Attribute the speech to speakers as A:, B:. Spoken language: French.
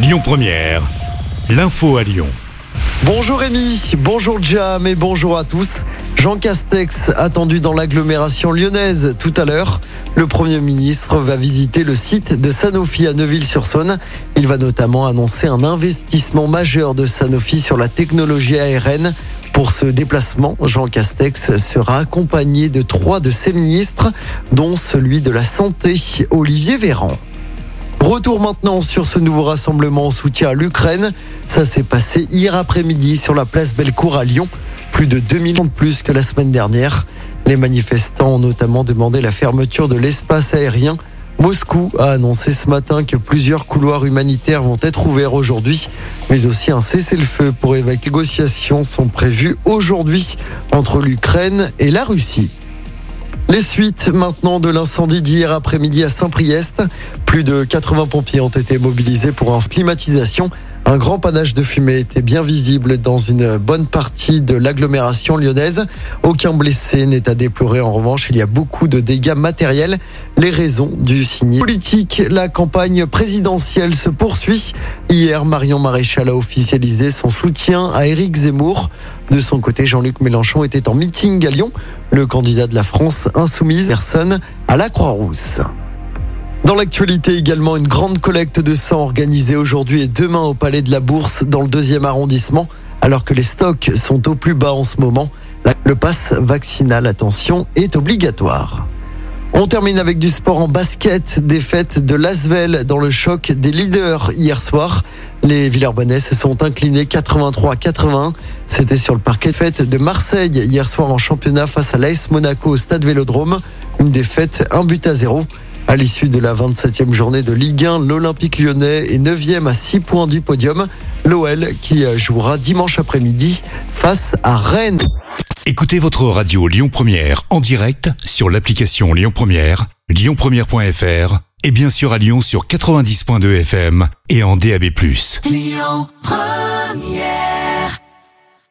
A: Lyon Première, l'info à Lyon.
B: Bonjour Rémi, bonjour Jam et bonjour à tous. Jean Castex attendu dans l'agglomération lyonnaise tout à l'heure. Le Premier ministre va visiter le site de Sanofi à Neuville-sur-Saône. Il va notamment annoncer un investissement majeur de Sanofi sur la technologie ARN. Pour ce déplacement, Jean Castex sera accompagné de trois de ses ministres, dont celui de la Santé, Olivier Véran. Retour maintenant sur ce nouveau rassemblement en soutien à l'Ukraine. Ça s'est passé hier après-midi sur la place Bellecour à Lyon. Plus de 2 millions de plus que la semaine dernière. Les manifestants ont notamment demandé la fermeture de l'espace aérien. Moscou a annoncé ce matin que plusieurs couloirs humanitaires vont être ouverts aujourd'hui, mais aussi un cessez-le-feu pour négociations sont prévus aujourd'hui entre l'Ukraine et la Russie. Les suites maintenant de l'incendie d'hier après-midi à Saint-Priest. Plus de 80 pompiers ont été mobilisés pour une climatisation. Un grand panache de fumée était bien visible dans une bonne partie de l'agglomération lyonnaise. Aucun blessé n'est à déplorer. En revanche, il y a beaucoup de dégâts matériels. Les raisons du signe politique, la campagne présidentielle se poursuit. Hier, Marion Maréchal a officialisé son soutien à Éric Zemmour. De son côté, Jean-Luc Mélenchon était en meeting à Lyon. Le candidat de la France insoumise, personne à la Croix-Rousse. Dans l'actualité également, une grande collecte de sang organisée aujourd'hui et demain au Palais de la Bourse dans le deuxième arrondissement, alors que les stocks sont au plus bas en ce moment. Le pass vaccinal, attention, est obligatoire. On termine avec du sport en basket, défaite de Lasvel dans le choc des leaders hier soir. Les Villeurbanais se sont inclinés 83-81. C'était sur le parquet de fête de Marseille hier soir en championnat face à l'AS Monaco au stade Vélodrome. Une défaite, un but à zéro. À l'issue de la 27e journée de Ligue 1, l'Olympique lyonnais est 9e à 6 points du podium. L'OL qui jouera dimanche après-midi face à Rennes.
A: Écoutez votre radio Lyon Première en direct sur l'application Lyon Première, lyonpremiere.fr et bien sûr à Lyon sur 90.2 FM et en DAB+. Lyon Première